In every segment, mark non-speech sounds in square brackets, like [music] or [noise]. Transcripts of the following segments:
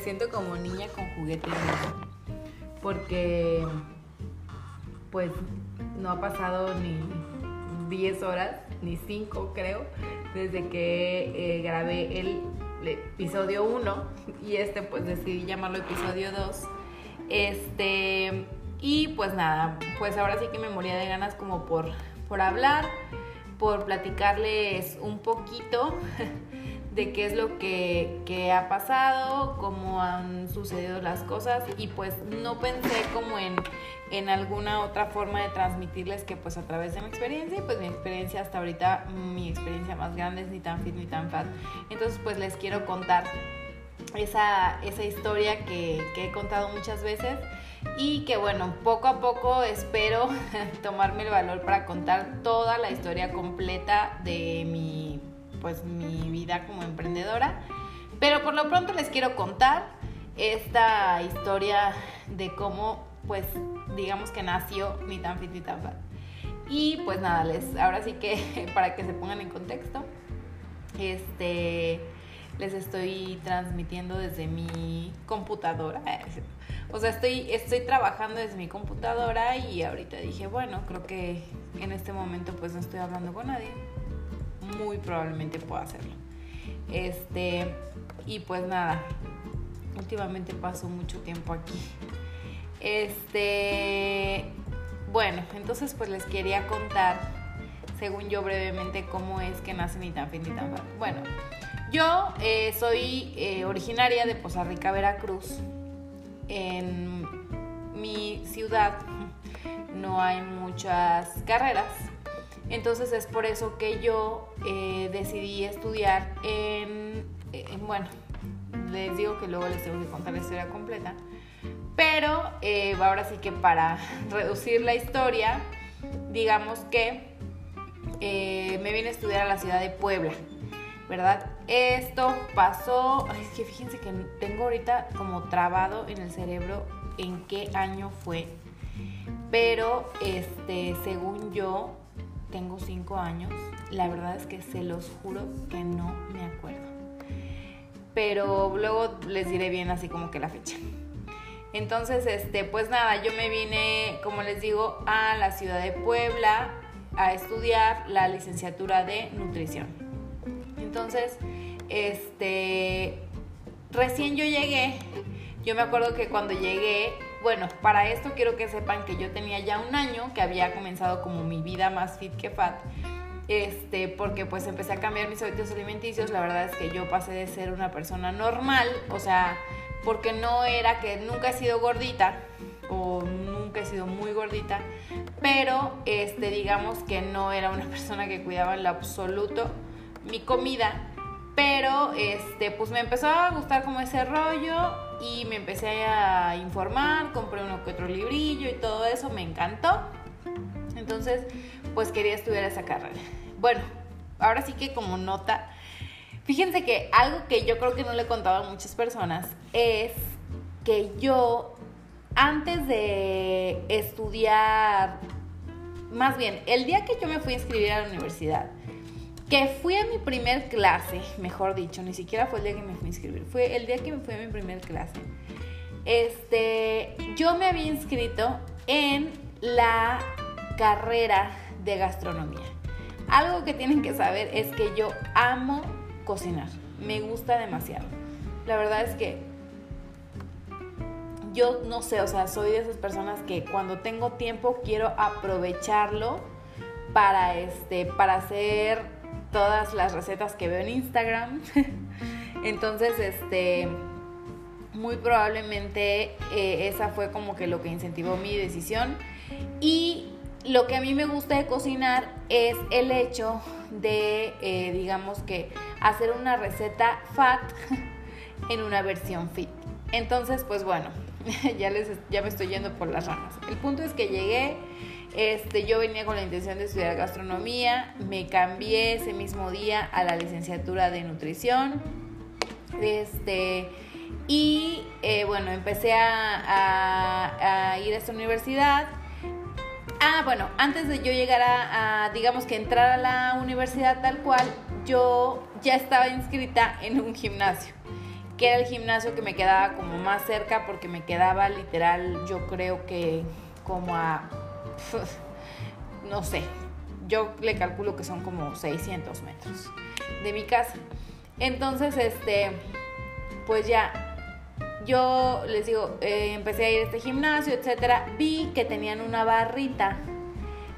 siento como niña con juguete porque pues no ha pasado ni 10 horas, ni 5 creo, desde que eh, grabé el episodio 1 y este pues decidí llamarlo episodio 2. Este, y pues nada, pues ahora sí que me moría de ganas como por, por hablar, por platicarles un poquito [laughs] de qué es lo que, ha pasado, cómo han sucedido las cosas y pues no pensé como en, en alguna otra forma de transmitirles que pues a través de mi experiencia y pues mi experiencia hasta ahorita, mi experiencia más grande es ni tan fit ni tan fat. Entonces pues les quiero contar esa, esa historia que, que he contado muchas veces y que bueno, poco a poco espero [laughs] tomarme el valor para contar toda la historia completa de mi pues mi vida como emprendedora. Pero por lo pronto les quiero contar esta historia de cómo pues digamos que nació ni tan fit ni tan fat. Y pues nada, les ahora sí que [laughs] para que se pongan en contexto, este les estoy transmitiendo desde mi computadora. O sea, estoy, estoy trabajando desde mi computadora y ahorita dije, bueno, creo que en este momento pues no estoy hablando con nadie muy probablemente pueda hacerlo. Este, y pues nada, últimamente paso mucho tiempo aquí. Este, bueno, entonces pues les quería contar, según yo brevemente, cómo es que nace ni tan fin ni tan Bueno, yo eh, soy eh, originaria de Poza Rica, Veracruz. En mi ciudad no hay muchas carreras entonces es por eso que yo eh, decidí estudiar en, bueno, les digo que luego les tengo que contar la historia completa, pero eh, ahora sí que para [laughs] reducir la historia, digamos que eh, me vine a estudiar a la ciudad de Puebla, ¿verdad? Esto pasó, es que fíjense que tengo ahorita como trabado en el cerebro en qué año fue, pero este, según yo, tengo cinco años, la verdad es que se los juro que no me acuerdo. Pero luego les diré bien así como que la fecha. Entonces, este, pues nada, yo me vine, como les digo, a la ciudad de Puebla a estudiar la licenciatura de nutrición. Entonces, este, recién yo llegué, yo me acuerdo que cuando llegué bueno, para esto quiero que sepan que yo tenía ya un año que había comenzado como mi vida más fit que fat. Este, porque pues empecé a cambiar mis hábitos alimenticios, la verdad es que yo pasé de ser una persona normal, o sea, porque no era que nunca he sido gordita o nunca he sido muy gordita, pero este digamos que no era una [laughs] persona que cuidaba en lo absoluto mi comida pero este, pues me empezó a gustar como ese rollo y me empecé a informar, compré uno que otro librillo y todo eso, me encantó. Entonces, pues quería estudiar esa carrera. Bueno, ahora sí que como nota, fíjense que algo que yo creo que no le he contado a muchas personas es que yo antes de estudiar, más bien, el día que yo me fui a inscribir a la universidad, que fui a mi primer clase, mejor dicho, ni siquiera fue el día que me fui a inscribir, fue el día que me fui a mi primer clase. Este, yo me había inscrito en la carrera de gastronomía. Algo que tienen que saber es que yo amo cocinar, me gusta demasiado. La verdad es que yo no sé, o sea, soy de esas personas que cuando tengo tiempo quiero aprovecharlo para este para hacer todas las recetas que veo en Instagram. [laughs] Entonces, este, muy probablemente eh, esa fue como que lo que incentivó mi decisión. Y lo que a mí me gusta de cocinar es el hecho de, eh, digamos que, hacer una receta fat [laughs] en una versión fit. Entonces, pues bueno, [laughs] ya, les, ya me estoy yendo por las ramas. El punto es que llegué este, yo venía con la intención de estudiar gastronomía, me cambié ese mismo día a la licenciatura de nutrición. Este, y eh, bueno, empecé a, ir a esta universidad. Ah, bueno, antes de yo llegar a, digamos que entrar a la universidad tal cual, yo ya estaba inscrita en un gimnasio que era el gimnasio que me quedaba como más cerca porque me quedaba literal, yo creo que como a, no sé, yo le calculo que son como 600 metros de mi casa. Entonces, este, pues ya, yo les digo, eh, empecé a ir a este gimnasio, etcétera. Vi que tenían una barrita,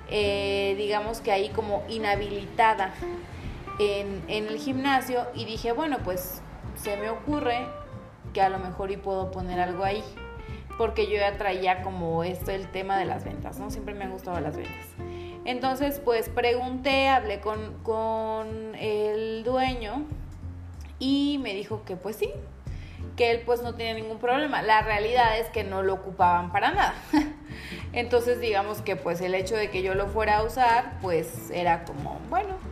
eh, digamos que ahí como inhabilitada en, en el gimnasio y dije, bueno, pues se me ocurre que a lo mejor y puedo poner algo ahí. Porque yo ya traía como esto el tema de las ventas, ¿no? Siempre me han gustado las ventas. Entonces, pues pregunté, hablé con, con el dueño y me dijo que pues sí, que él pues no tenía ningún problema. La realidad es que no lo ocupaban para nada. [laughs] Entonces digamos que pues el hecho de que yo lo fuera a usar pues era como, bueno.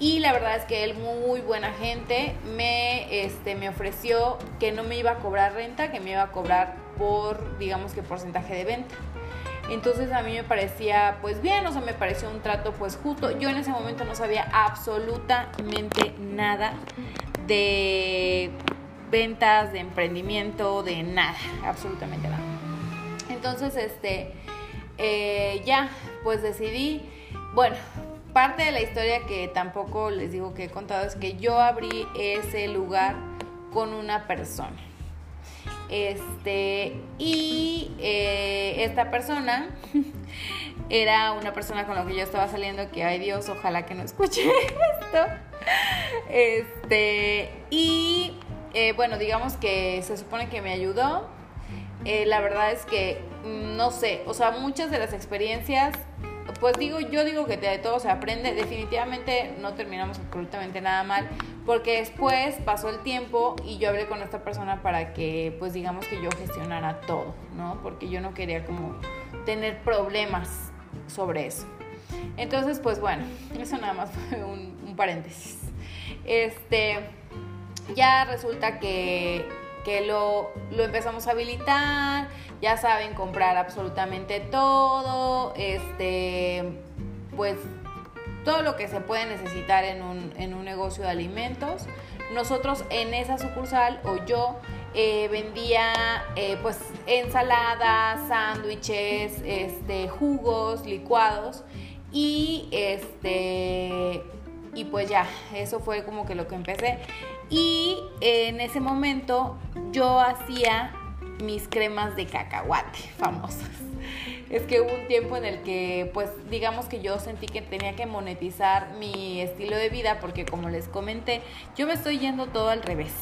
Y la verdad es que él muy buena gente me, este, me ofreció que no me iba a cobrar renta, que me iba a cobrar por digamos que porcentaje de venta. Entonces a mí me parecía pues bien, o sea, me pareció un trato pues justo. Yo en ese momento no sabía absolutamente nada de ventas, de emprendimiento, de nada, absolutamente nada. Entonces, este, eh, ya, pues decidí, bueno, parte de la historia que tampoco les digo que he contado es que yo abrí ese lugar con una persona. Este, y eh, esta persona [laughs] era una persona con la que yo estaba saliendo que, ay Dios, ojalá que no escuche [laughs] esto. Este, y eh, bueno, digamos que se supone que me ayudó. Eh, la verdad es que mm, no sé, o sea, muchas de las experiencias pues digo, yo digo que de todo se aprende, definitivamente no terminamos absolutamente nada mal, porque después pasó el tiempo y yo hablé con esta persona para que, pues digamos que yo gestionara todo, ¿no? Porque yo no quería como tener problemas sobre eso. Entonces, pues bueno, eso nada más [laughs] fue un, paréntesis. Este, ya resulta que, que lo, lo empezamos a habilitar, ya saben comprar absolutamente todo, este, pues todo lo que se puede necesitar en un, en un negocio de alimentos. Nosotros en esa sucursal o yo eh, vendía eh, pues ensaladas, sándwiches, este, jugos, licuados y este y pues ya, eso fue como que lo que empecé. Y en ese momento yo hacía mis cremas de cacahuate famosas. Es que hubo un tiempo en el que, pues, digamos que yo sentí que tenía que monetizar mi estilo de vida porque, como les comenté, yo me estoy yendo todo al revés.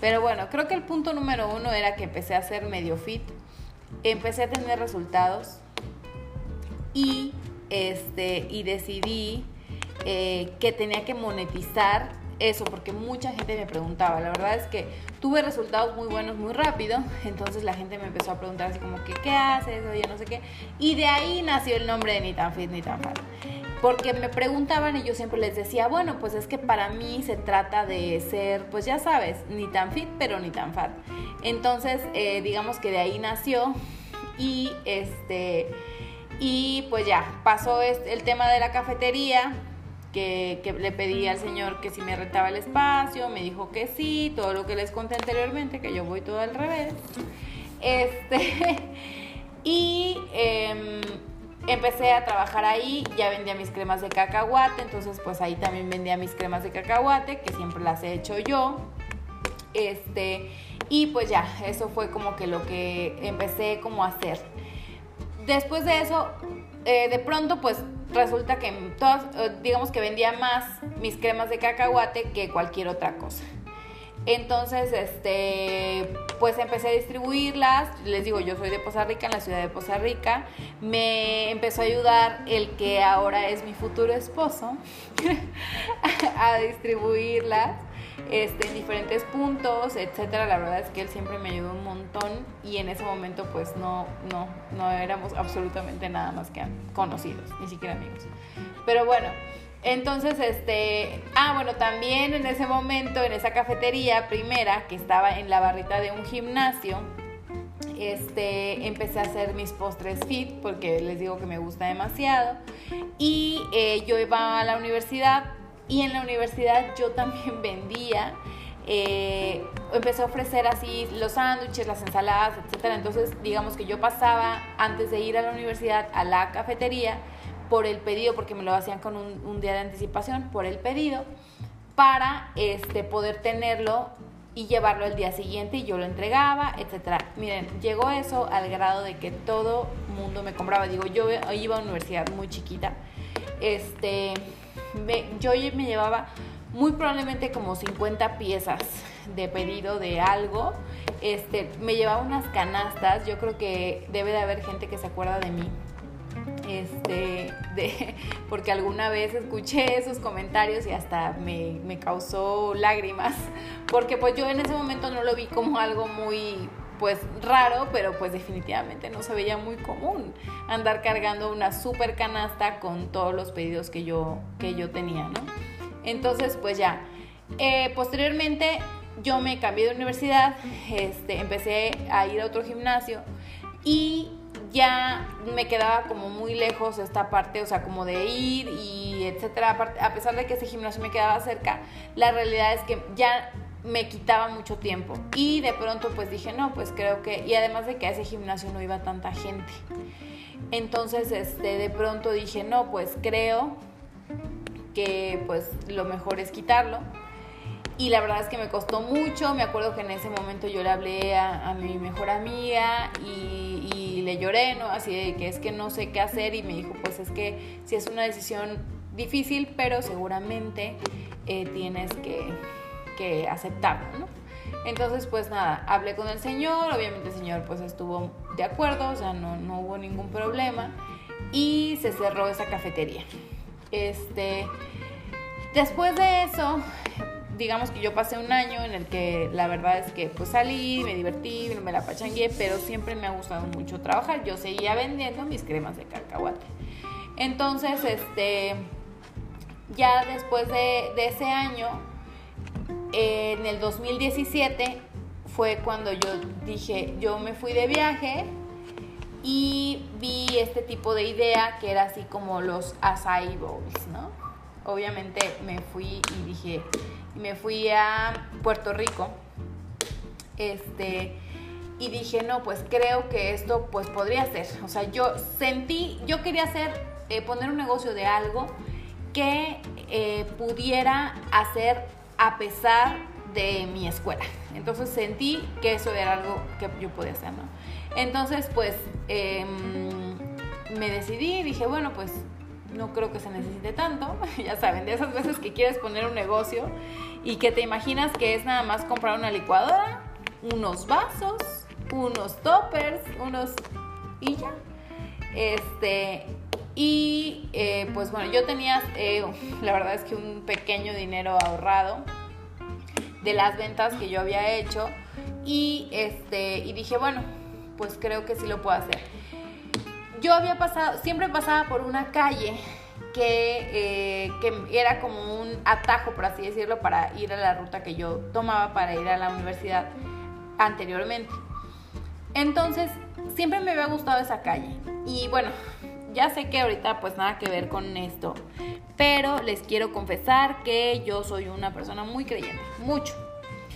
Pero bueno, creo que el punto número uno era que empecé a ser medio fit, empecé a tener resultados y, este, y decidí eh, que tenía que monetizar eso, porque mucha gente me preguntaba. La verdad es que tuve resultados muy buenos muy rápido, entonces la gente me empezó a preguntar así como que, ¿qué haces? Oye, no sé qué. Y de ahí nació el nombre de Ni tan fit ni tan fat. Porque me preguntaban y yo siempre les decía, bueno, pues es que para mí se trata de ser, pues ya sabes, ni tan fit, pero ni tan fat. Entonces, eh, digamos que de ahí nació y este, y pues ya, pasó el tema de la cafetería, que, le pedí al Señor que si me retaba el espacio, me dijo que sí, todo lo que les conté anteriormente, que yo voy todo al revés. Este, [laughs] y em, empecé a trabajar ahí, ya vendía mis cremas de cacahuate, entonces pues ahí también vendía mis cremas de cacahuate, que siempre las he hecho yo. Este, y pues ya, eso fue como que lo que empecé como a hacer. Después de eso, eh, de pronto pues resulta que todas, eh, digamos que vendía más mis cremas de cacahuate que cualquier otra cosa. Entonces, este, pues empecé a distribuirlas. Les digo, yo soy de Poza Rica, en la ciudad de Poza Rica. Me empezó a ayudar el que ahora es mi futuro esposo [laughs] a distribuirlas este, en diferentes puntos, etcétera. La verdad es que él siempre me ayudó un montón y en ese momento pues no, no, no éramos absolutamente nada más que conocidos, ni siquiera amigos. Pero bueno, entonces, este, ah, bueno, también en ese momento, en esa cafetería primera que estaba en la barrita de un gimnasio, este, empecé a hacer mis postres fit porque les digo que me gusta demasiado. Y eh, yo iba a la universidad y en la universidad yo también [laughs] vendía eh, empecé a ofrecer así los sándwiches, las ensaladas, etc. Entonces, digamos que yo pasaba antes de ir a la universidad a la cafetería por el pedido, porque me lo hacían con un, día de anticipación, por el pedido, para este, poder tenerlo y llevarlo el día siguiente y yo lo entregaba, etcétera. Miren, llegó eso al grado de que todo mundo me compraba. Digo, yo iba a una universidad muy chiquita. Este, yo me llevaba muy probablemente como 50 piezas de pedido de algo. Este, me llevaba unas canastas. Yo creo que debe de haber gente que se acuerda de mí este, de, [laughs] porque alguna vez escuché esos comentarios y hasta me, me, causó lágrimas, porque pues yo en ese momento no lo vi como algo muy pues raro, pero pues definitivamente no se veía muy común andar cargando una super canasta con todos los pedidos que yo, que yo tenía, ¿no? Entonces pues ya, eh, posteriormente yo me cambié de universidad, este, empecé a ir a otro gimnasio y ya me quedaba como muy lejos esta parte, o sea, como de ir y etcétera. A pesar de que ese gimnasio me quedaba cerca, la realidad es que ya me quitaba mucho tiempo. Y de pronto pues dije, no, pues creo que, y además de que a ese gimnasio no iba tanta gente. Entonces, este, de pronto dije, no, pues creo que pues lo mejor es quitarlo. Y la verdad es que me costó mucho. Me acuerdo que en ese momento yo le hablé a, mi mejor amiga y, y, le lloré, ¿no? Así de que es que no sé qué hacer. Y me dijo, pues es que si es una decisión difícil, pero seguramente eh, tienes que, que aceptarlo, ¿no? Entonces, pues nada, hablé con el señor. Obviamente el señor pues estuvo de acuerdo, o sea, no, no hubo ningún problema. Y se cerró esa cafetería. Este. Después de eso, digamos que yo pasé un año en el que la verdad es que pues salí, me divertí, me la pachangué, pero siempre me ha gustado mucho trabajar. Yo seguía vendiendo mis cremas de cacahuate. Entonces, este, ya después de, de ese año, en el 2017 fue cuando yo dije, yo me fui de viaje y vi este tipo de idea que era así como los acai bowls, ¿no? Obviamente me fui y dije, me fui a Puerto Rico. Este, y dije, no, pues creo que esto pues podría ser. O sea, yo sentí, yo quería hacer, eh, poner un negocio de algo que eh, pudiera hacer a pesar de mi escuela. Entonces sentí que eso era algo que yo podía hacer, ¿no? Entonces, pues em, me decidí dije, bueno, pues no creo que se necesite tanto. [laughs] ya saben, de esas veces que quieres poner un negocio y que te imaginas que es nada más comprar una licuadora, unos vasos, unos toppers, unos y ya. Este, y eh, pues bueno, yo tenía, eh, la verdad es que un pequeño dinero ahorrado de las ventas que yo había hecho y este y dije bueno pues creo que sí lo puedo hacer yo había pasado, siempre pasaba por una calle que, eh, que, era como un atajo, por así decirlo, para ir a la ruta que yo tomaba para ir a la universidad anteriormente. Entonces, siempre me había gustado esa calle. Y bueno, ya sé que ahorita pues nada que ver con esto, pero les quiero confesar que yo soy una persona muy creyente, mucho.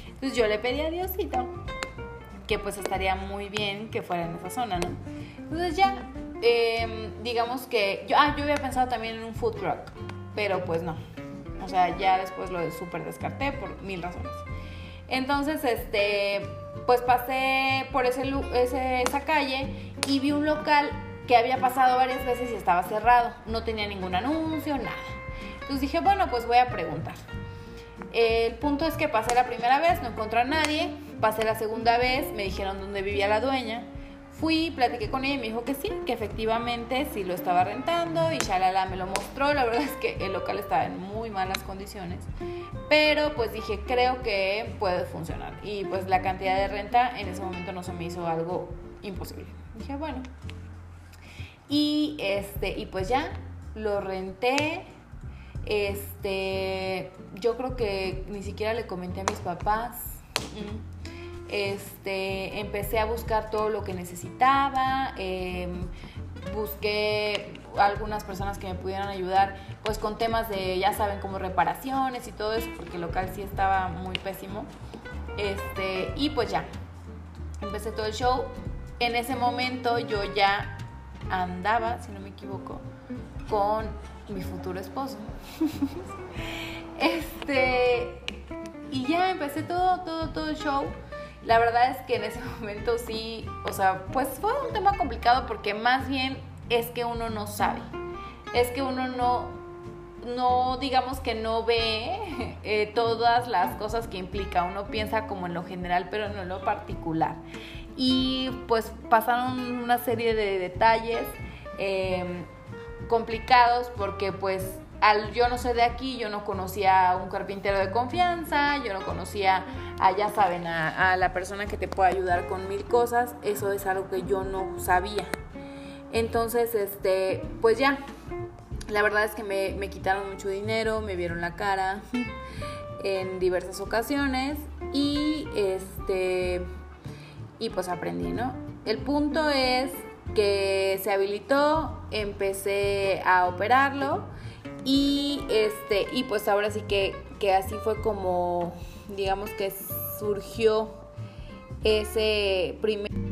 Entonces yo le pedí a Diosito que pues estaría muy bien que fuera en esa zona, ¿no? Entonces ya Em, digamos que yo, ah, yo había pensado también en un food truck, pero pues no. O sea, ya después lo súper descarté por mil razones. Entonces, este, pues pasé por ese, esa calle y vi un local que había pasado varias veces y estaba cerrado. No tenía ningún anuncio, nada. Entonces dije, bueno, pues voy a preguntar. El punto es que pasé la primera vez, no encontré a nadie. Pasé la segunda vez, me dijeron dónde vivía la dueña. Fui, platiqué con ella y me dijo que sí, que efectivamente sí lo estaba rentando y Shalala me lo mostró. La verdad es que el local estaba en muy malas condiciones, pero pues dije, creo que puede funcionar. Y pues la cantidad de renta en ese momento no se me hizo algo imposible. Dije, bueno. Y este, y pues ya lo renté. Este, yo creo que ni siquiera le comenté a mis papás. Este, empecé a buscar todo lo que necesitaba, em, busqué algunas personas que me pudieran ayudar pues con temas de, ya saben, como reparaciones y todo eso, porque el local sí estaba muy pésimo. Este, y pues ya, empecé todo el show. En ese momento yo ya andaba, si no me equivoco, con mi futuro esposo. [laughs] este, y ya empecé todo, todo, todo el show. La verdad es que en ese [laughs] momento sí, o sea, pues fue un tema complicado porque más bien es que uno no sabe. Es que uno no, no digamos que no ve [laughs] eh, todas las cosas que implica. Uno piensa como en lo general, pero no en lo particular. Y pues pasaron una serie de detalles em, complicados porque pues al yo no sé de aquí, yo no conocía a un carpintero de confianza, yo no conocía a, ya saben, a, a la persona que te puede ayudar con mil cosas. Eso es algo que yo no sabía. Entonces, este, pues ya, la verdad es que me, me quitaron mucho dinero, me vieron la cara [laughs] en diversas ocasiones y este y pues aprendí, ¿no? El punto es que se habilitó, empecé a operarlo y este y pues ahora sí que, que así fue como digamos que surgió ese primer